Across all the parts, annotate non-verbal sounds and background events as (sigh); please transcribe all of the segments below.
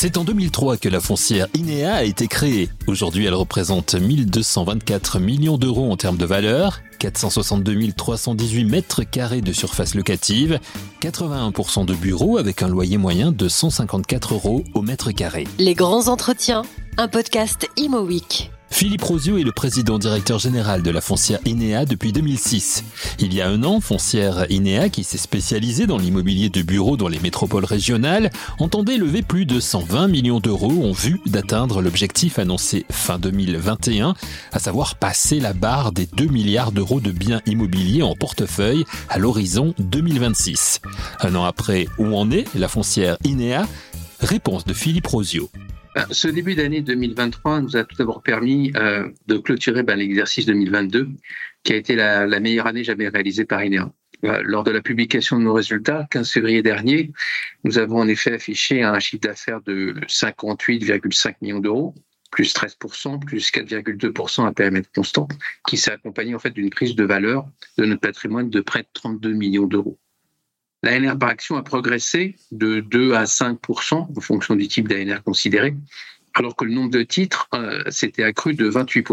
C'est en 2003 que la foncière INEA a été créée. Aujourd'hui, elle représente 1224 millions d'euros en termes de valeur, 462 318 mètres carrés de surface locative, 81% de bureaux avec un loyer moyen de 154 euros au mètre carré. Les grands entretiens, un podcast Imo Week. Philippe Rosio est le président directeur général de la foncière INEA depuis 2006. Il y a un an, foncière INEA, qui s'est spécialisée dans l'immobilier de bureaux dans les métropoles régionales, entendait lever plus de 120 millions d'euros en vue d'atteindre l'objectif annoncé fin 2021, à savoir passer la barre des 2 milliards d'euros de biens immobiliers en portefeuille à l'horizon 2026. Un an après, où en est la foncière INEA Réponse de Philippe Rosio. Ben, ce début d'année 2023 nous a tout d'abord permis euh, de clôturer ben, l'exercice 2022, qui a été la, meilleure année jamais réalisée par INEA. Euh, lors de la publication de nos résultats, 15 février dernier, nous avons en effet affiché un chiffre d'affaires de 58,5 millions d'euros, plus 13%, plus 4,2% à périmètre constant, qui s'est accompagné en fait d'une prise de valeur de notre patrimoine de près de 32 millions d'euros. L'ANR par action a progressé de 2 à 5 en fonction du type d'ANR considéré, alors que le nombre de titres euh, s'était accru de 28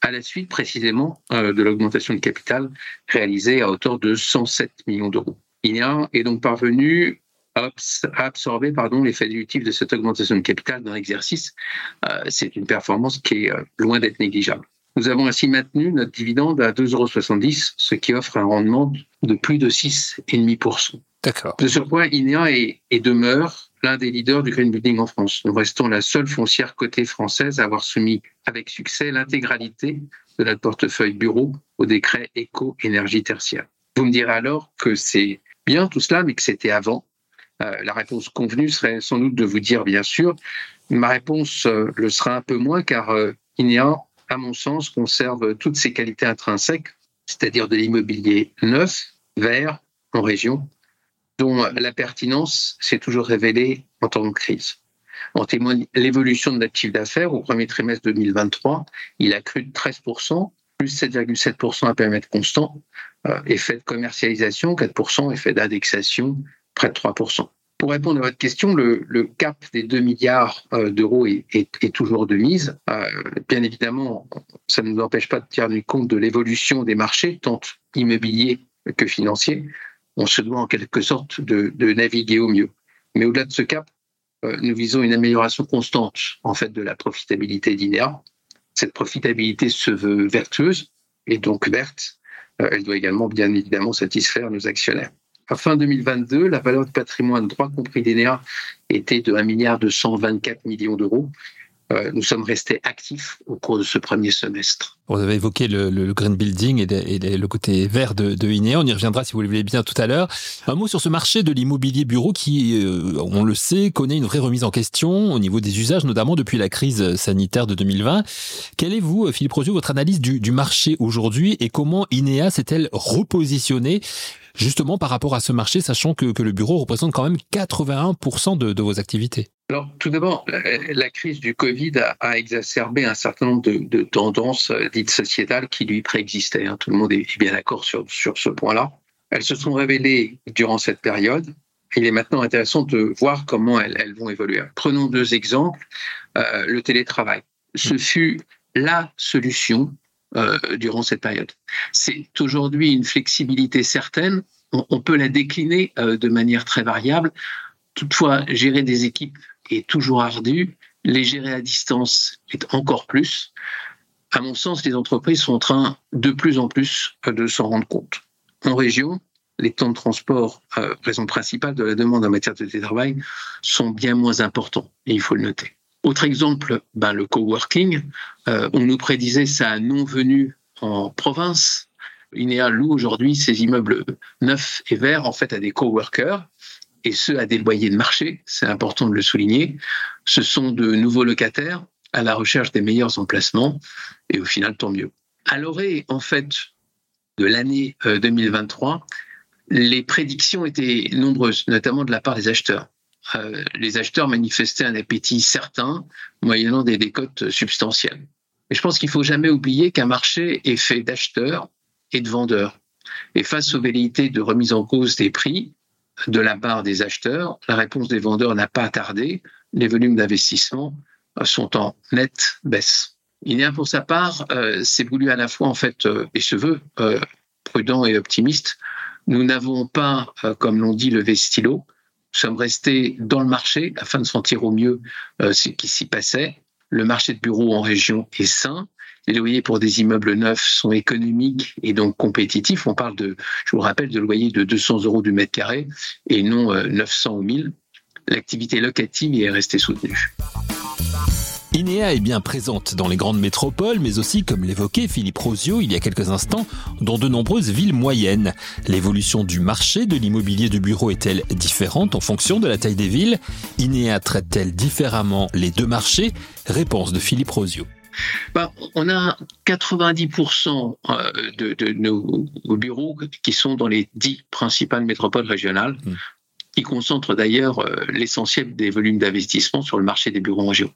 à la suite précisément euh, de l'augmentation de capital réalisée à hauteur de 107 millions d'euros. INEA est donc parvenu à absorber pardon, l'effet dilutif de cette augmentation de capital dans l'exercice. Euh, c'est une performance qui est loin d'être négligeable. Nous avons ainsi maintenu notre dividende à 2,70 euros, ce qui offre un rendement de plus de 6,5%. D'accord. De ce point, INEA est, et demeure l'un des leaders du green building en France. Nous restons la seule foncière cotée française à avoir soumis avec succès l'intégralité de notre portefeuille bureau au décret éco-énergie tertiaire. Vous me direz alors que c'est bien tout cela, mais que c'était avant. Euh, la réponse convenue serait sans doute de vous dire bien sûr. Ma réponse euh, le sera un peu moins car euh, INEA à mon sens, conserve toutes ses qualités intrinsèques, c'est-à-dire de l'immobilier neuf, vert, en région, dont la pertinence s'est toujours révélée en temps de crise. En témoigne l'évolution de l'actif d'affaires au premier trimestre 2023. Il a cru de 13%, plus 7,7% à périmètre constant, euh, effet de commercialisation 4%, effet d'indexation près de 3%. Pour répondre à votre question, le, cap des 2 milliards euh, d'euros est, toujours de mise. Euh, bien évidemment, ça ne nous empêche pas de tenir compte de l'évolution des marchés, tant immobiliers que financiers. On se doit en quelque sorte de, naviguer au mieux. Mais au-delà de ce cap, euh, nous visons une amélioration constante en fait de la profitabilité d'INEA. Cette profitabilité se veut vertueuse et donc verte. elle doit également bien évidemment satisfaire nos actionnaires. À fin 2022, la valeur du patrimoine droit compris d'ENEA était de 1 milliard de 124 millions d'euros. Euh, nous sommes restés actifs au cours de ce premier semestre. Vous avez évoqué le, green building et, le côté vert de, de, INEA. On y reviendra si vous le voulez bien tout à l'heure. Un mot sur ce marché de l'immobilier bureau qui, euh, on le sait, connaît une vraie remise en question au niveau des usages, notamment depuis la crise sanitaire de 2020. Quelle est, vous, Philippe Rosio, votre analyse du marché aujourd'hui et comment INEA s'est-elle repositionnée justement par rapport à ce marché, sachant que, le bureau représente quand même 81% de, vos activités? Alors, tout d'abord, la crise du Covid a, exacerbé un certain nombre de, tendances euh, dites sociétales qui lui préexistaient. Hein. Tout le monde est bien d'accord sur, sur ce point-là. Elles se sont révélées durant cette période. Il est maintenant intéressant de voir comment elles, vont évoluer. Prenons deux exemples. Euh, le télétravail. Ce fut la solution euh, durant cette période. C'est aujourd'hui une flexibilité certaine. On, peut la décliner euh, de manière très variable. Toutefois, gérer des équipes est toujours ardu. Les gérer à distance est encore plus. À mon sens, les entreprises sont en train de plus en plus euh, de s'en rendre compte. En région, les temps de transport, raison principale de la demande en matière de télétravail, sont bien moins importants, et il faut le noter. Autre exemple, ben, le coworking. Euh, on nous prédisait sa non-venue en province. INEA loue aujourd'hui ses immeubles neufs et verts en fait à des coworkers et ce à des loyers de marché, c'est important de le souligner. Ce sont de nouveaux locataires à la recherche des meilleurs emplacements et au final tant mieux. À l'orée en fait de l'année 2023, euh, les prédictions étaient nombreuses, notamment de la part des acheteurs. Euh, les acheteurs manifestaient un appétit certain, moyennant des décotes substantielles. Et je pense qu'il faut jamais oublier qu'un marché est fait d'acheteurs et de vendeurs. Et face aux velléités de remise en cause des prix, de la part des acheteurs. La réponse des vendeurs n'a pas tardé. Les volumes d'investissement sont en nette baisse. INEA, pour sa part, euh, voulu à la fois, en fait, euh, et se veut euh, prudent et optimiste. Nous n'avons pas, comme l'on dit, levé stylo. Nous sommes restés dans le marché afin de sentir au mieux ce qui s'y passait. Le marché de bureaux en région est sain. Les loyers pour des immeubles neufs sont économiques et donc compétitifs. On parle de, je vous rappelle, de loyers de 200 euros du mètre carré et non 900 ou 1000. L'activité locative y est restée soutenue. INEA est bien présente dans les grandes métropoles, mais aussi, comme l'évoquait Philippe Rosio il y a quelques instants, dans de nombreuses villes moyennes. L'évolution du marché de l'immobilier de bureau est-elle différente en fonction de la taille des villes? INEA traite-t-elle différemment les deux marchés? Réponse de Philippe Rosio. Bah, on a 90% euh, de, nos bureaux qui sont dans les dix principales métropoles régionales. Mmh qui concentre d'ailleurs euh, l'essentiel des volumes d'investissement sur le marché des bureaux en région.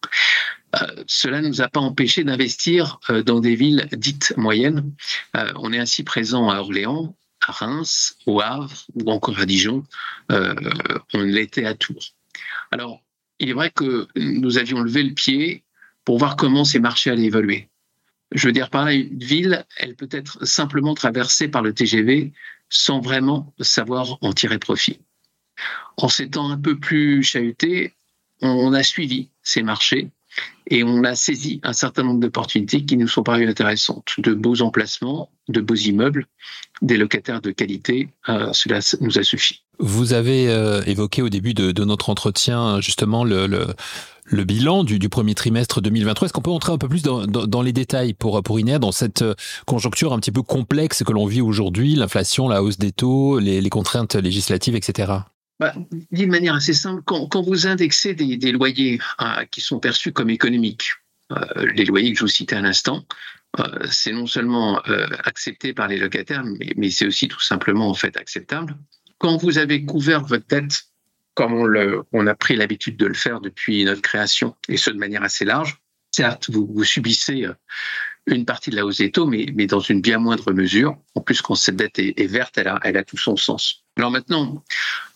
Euh, cela ne nous a pas empêché d'investir dans des villes dites moyennes. on est ainsi présent à Orléans, à Reims, au Havre ou encore à Dijon. on l'était à Tours. Alors, il est vrai que nous avions levé le pied pour voir comment ces marchés allaient évoluer. Je veux dire par là, une ville, elle peut être simplement traversée par le TGV sans vraiment savoir en tirer profit. En s'étant un peu plus chahuté, on a suivi ces marchés et on a saisi un certain nombre d'opportunités qui nous sont parues intéressantes, de beaux emplacements, de beaux immeubles, des locataires de qualité. Euh, cela nous a suffi. Vous avez euh, évoqué au début de, notre entretien justement le, le, bilan du, premier trimestre 2023. Est-ce qu'on peut entrer un peu plus dans, les détails pour, pour INEA dans cette euh, conjoncture un petit peu complexe que l'on vit aujourd'hui, l'inflation, la hausse des taux, les, contraintes législatives, etc. Bah, D'une manière assez simple, quand, vous indexez des, loyers hein, qui sont perçus comme économiques, euh, les loyers que je vous citais à l'instant, euh, c'est non seulement euh, accepté par les locataires, mais, mais c'est aussi tout simplement en fait acceptable. Quand vous avez couvert votre tête, comme on, le, on a pris l'habitude de le faire depuis notre création, et ce de manière assez large, certes, vous, subissez une partie de la hausse des taux, mais, mais dans une bien moindre mesure. En plus, quand cette dette est, verte, elle a, tout son sens. Alors maintenant,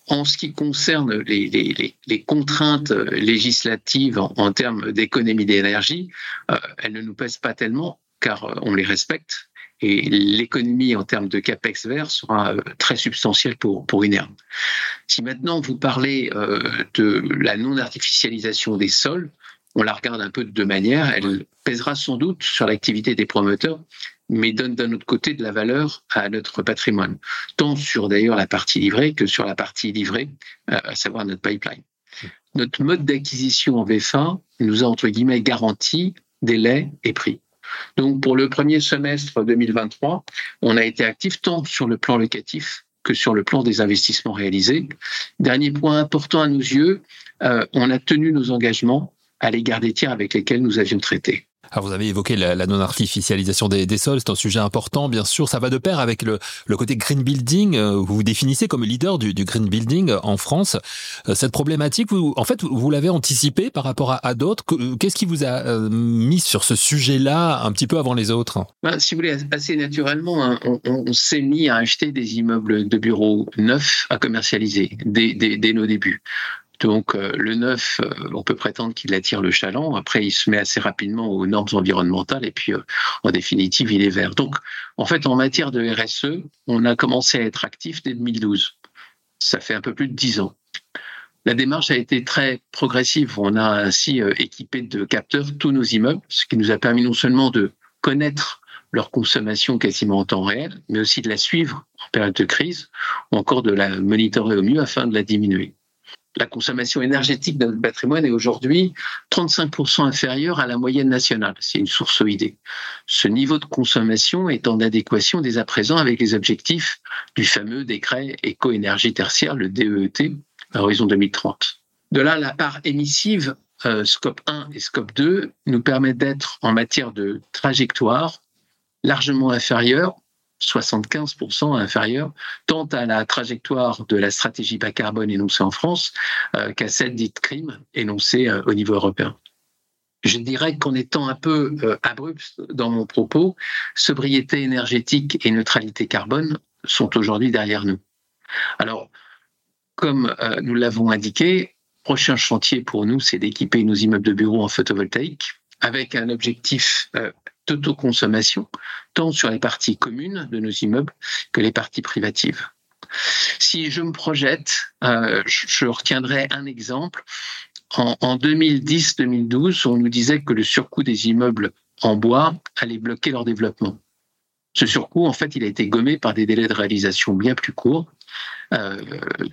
en ce qui concerne les, contraintes législatives en, termes d'économie d'énergie, euh, elles ne nous pèsent pas tellement car euh, on les respecte et l'économie en termes de capex vert sera euh, très substantielle pour, pour INER. Si maintenant vous parlez de la non-artificialisation des sols, on la regarde un peu de deux manières. Elle pèsera sans doute sur l'activité des promoteurs, mais donne d'un autre côté de la valeur à notre patrimoine, tant sur d'ailleurs la partie livrée que sur la partie livrée, euh, à savoir notre pipeline. Notre mode d'acquisition en VFA nous a entre guillemets garanti délai et prix. Donc pour le premier semestre 2023, on a été actif tant sur le plan locatif que sur le plan des investissements réalisés. Dernier point important à nos yeux, euh, on a tenu nos engagements à l'égard des tiers avec lesquels nous avions traité. Alors vous avez évoqué la, non-artificialisation des, sols, c'est un sujet important, bien sûr. Ça va de pair avec le, côté green building. Euh, vous vous définissez comme leader du, green building en France. Euh, cette problématique, vous, en fait, vous l'avez anticipée par rapport à, d'autres. Qu'est-ce qui vous a euh, mis sur ce sujet-là un petit peu avant les autres? Ben, Si vous voulez, assez naturellement, hein, on, s'est mis à acheter des immeubles de bureaux neufs à commercialiser dès nos débuts. Donc euh, le neuf, euh, on peut prétendre qu'il attire le chaland. Après, il se met assez rapidement aux normes environnementales et puis euh, en définitive, il est vert. Donc en fait, en matière de RSE, on a commencé à être actif dès 2012. Ça fait un peu plus de dix ans. La démarche a été très progressive. On a ainsi équipé de capteurs tous nos immeubles, ce qui nous a permis non seulement de connaître leur consommation quasiment en temps réel, mais aussi de la suivre en période de crise, ou encore de la monitorer au mieux afin de la diminuer la consommation énergétique de notre patrimoine est aujourd'hui 35% inférieure à la moyenne nationale. C'est une source OID. Ce niveau de consommation est en adéquation dès à présent avec les objectifs du fameux décret éco-énergie tertiaire, le DEET, à horizon 2030. De là, la part émissive, euh, scope 1 et scope 2, nous permet d'être en matière de trajectoire largement inférieure 75% inférieur tant à la trajectoire de la stratégie bas carbone énoncée en France euh, qu'à celle dite crime énoncée euh, au niveau européen. Je dirais qu'en étant un peu euh, abrupt dans mon propos, sobriété énergétique et neutralité carbone sont aujourd'hui derrière nous. Alors, comme nous l'avons indiqué, prochain chantier pour nous, c'est d'équiper nos immeubles de bureaux en photovoltaïque avec un objectif d'autoconsommation, tant sur les parties communes de nos immeubles que les parties privatives. Si je me projette, euh, je retiendrai un exemple. En, en 2010-2012, on nous disait que le surcoût des immeubles en bois allait bloquer leur développement. Ce surcoût, en fait, il a été gommé par des délais de réalisation bien plus courts. Euh,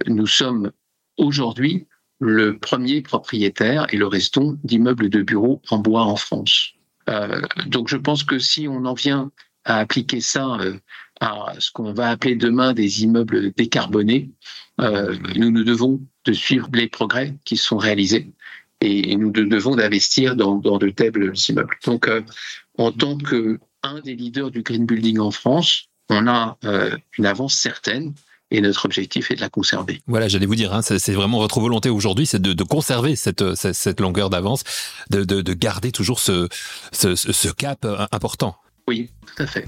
nous sommes aujourd'hui le premier propriétaire et le restant d'immeubles de bureaux en bois en France. Euh, donc je pense que si on en vient à appliquer ça euh, à ce qu'on va appeler demain des immeubles décarbonés, euh, nous nous devons de suivre les progrès qui sont réalisés et nous devons d'investir dans, de tels immeubles. Donc, en tant que un des leaders du green building en France, on a une avance certaine et notre objectif est de la conserver. Voilà, j'allais vous dire, hein, c'est vraiment votre volonté aujourd'hui, c'est de, de, conserver cette, cette, cette longueur d'avance, de, de, de, garder toujours ce, ce, ce cap euh, important. Oui, tout à fait.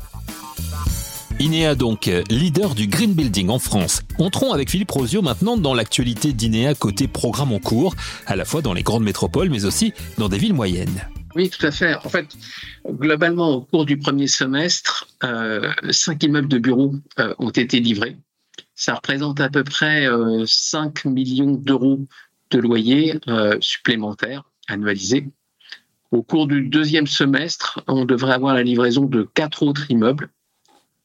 INEA donc, leader du green building en France. Entrons avec Philippe Rosio maintenant dans l'actualité d'INEA côté programme en cours, à la fois dans les grandes métropoles mais aussi dans des villes moyennes. Oui, tout à fait. En fait, globalement, au cours du premier semestre, euh, cinq immeubles de bureaux euh, ont été livrés ça représente à peu près 5 euh, millions d'euros de loyers euh, supplémentaires annualisés. Au cours du deuxième semestre, on devrait avoir la livraison de quatre autres immeubles,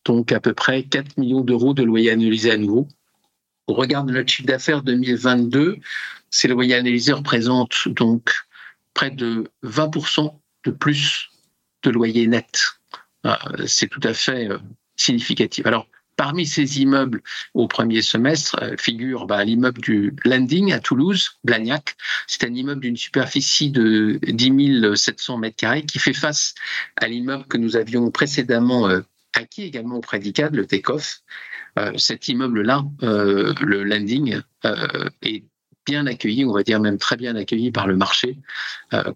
donc à peu près 4 millions d'euros de loyers annualisés à nouveau. Au regard de notre chiffre d'affaires 2022, ces loyers analysés représentent donc près de 20% de plus de loyers nets. Euh, c'est tout à fait significatif. Alors, Parmi ces immeubles au premier semestre euh, figure bah, l'immeuble du Landing à Toulouse, Blagnac. C'est un immeuble d'une superficie de 10 700 mètres carrés qui fait face à l'immeuble que nous avions précédemment euh, acquis également auprès d'ICAD, le Takeoff. Euh, cet immeuble-là, le Landing, est bien accueilli, on va dire même très bien accueilli par le marché,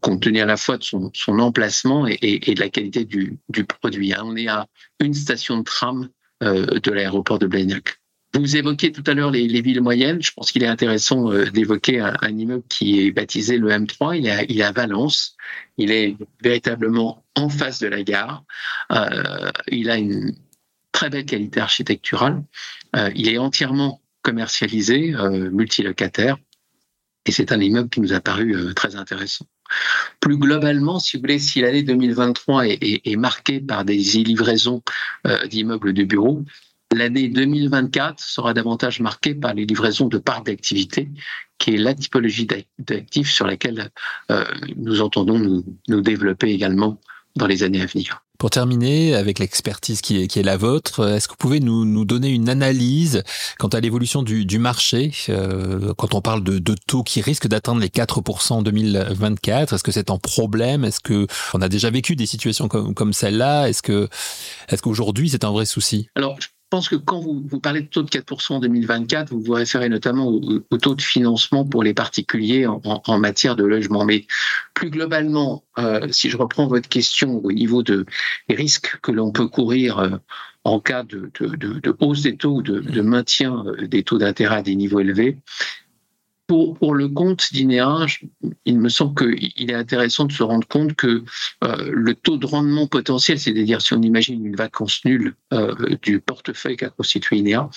compte tenu à la fois de son, emplacement et, de la qualité du, produit. Hein. On est à une station de tram euh, de l'aéroport de Blagnac. Vous évoquez tout à l'heure les, villes moyennes. Je pense qu'il est intéressant euh, d'évoquer un, immeuble qui est baptisé le M3. Il est, à, il à Valence. Il est véritablement en face de la gare. Euh, il a une très belle qualité architecturale. il est entièrement commercialisé, multilocataire. Et c'est un immeuble qui nous a paru très intéressant. Plus globalement, si vous voulez, si l'année 2023 est, marquée par des livraisons euh, d'immeubles de bureaux, l'année 2024 sera davantage marquée par les livraisons de parcs d'activité, qui est la typologie d'actifs sur laquelle euh, nous entendons nous développer également dans les années à venir. Pour terminer, avec l'expertise qui est, qui est la vôtre, est-ce que vous pouvez nous, nous donner une analyse quant à l'évolution du, du marché euh, quand on parle de, de taux qui risquent d'atteindre les 4% en 2024 Est-ce que c'est un problème? Est-ce que on a déjà vécu des situations comme, comme celle-là? Est-ce que est-ce qu'aujourd'hui c'est un vrai souci? Pense que quand vous, parlez de taux de 4% en 2024, vous vous référez notamment au, taux de financement pour les particuliers en, matière de logement. Mais plus globalement, euh, si je reprends votre question au niveau de, des risques que l'on peut courir euh, en cas de, hausse des taux ou de, maintien euh, des taux d'intérêt à des niveaux élevés, pour, le compte d'INEA, il me semble qu'il est intéressant de se rendre compte que euh, le taux de rendement potentiel, c'est-à-dire si on imagine une vacance nulle euh, du portefeuille qu'a constitué INEA,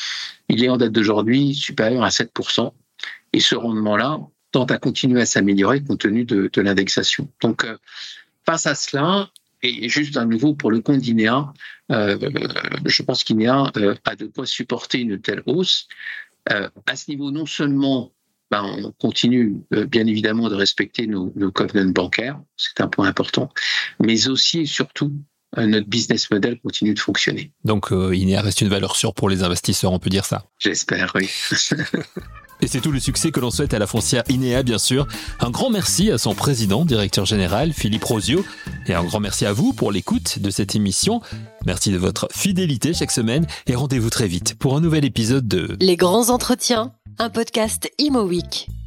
il est en date d'aujourd'hui supérieur à 7%. Et ce rendement-là tente à continuer à s'améliorer compte tenu de, de l'indexation. Donc, euh, face à cela, et juste à nouveau pour le compte d'INEA, je pense qu'INEA a de quoi supporter une telle hausse. À ce niveau, non seulement ben, on continue euh, bien évidemment de respecter nos, nos covenants bancaires, c'est un point important, mais aussi et surtout euh, notre business model continue de fonctionner. Donc euh, il reste une valeur sûre pour les investisseurs, on peut dire ça. J'espère, oui. (laughs) Et c'est tout le succès que l'on souhaite à la foncière INEA, bien sûr. Un grand merci à son président, directeur général, Philippe Rosio. Et un grand merci à vous pour l'écoute de cette émission. Merci de votre fidélité chaque semaine et rendez-vous très vite pour un nouvel épisode de Les grands entretiens un podcast Imo Week.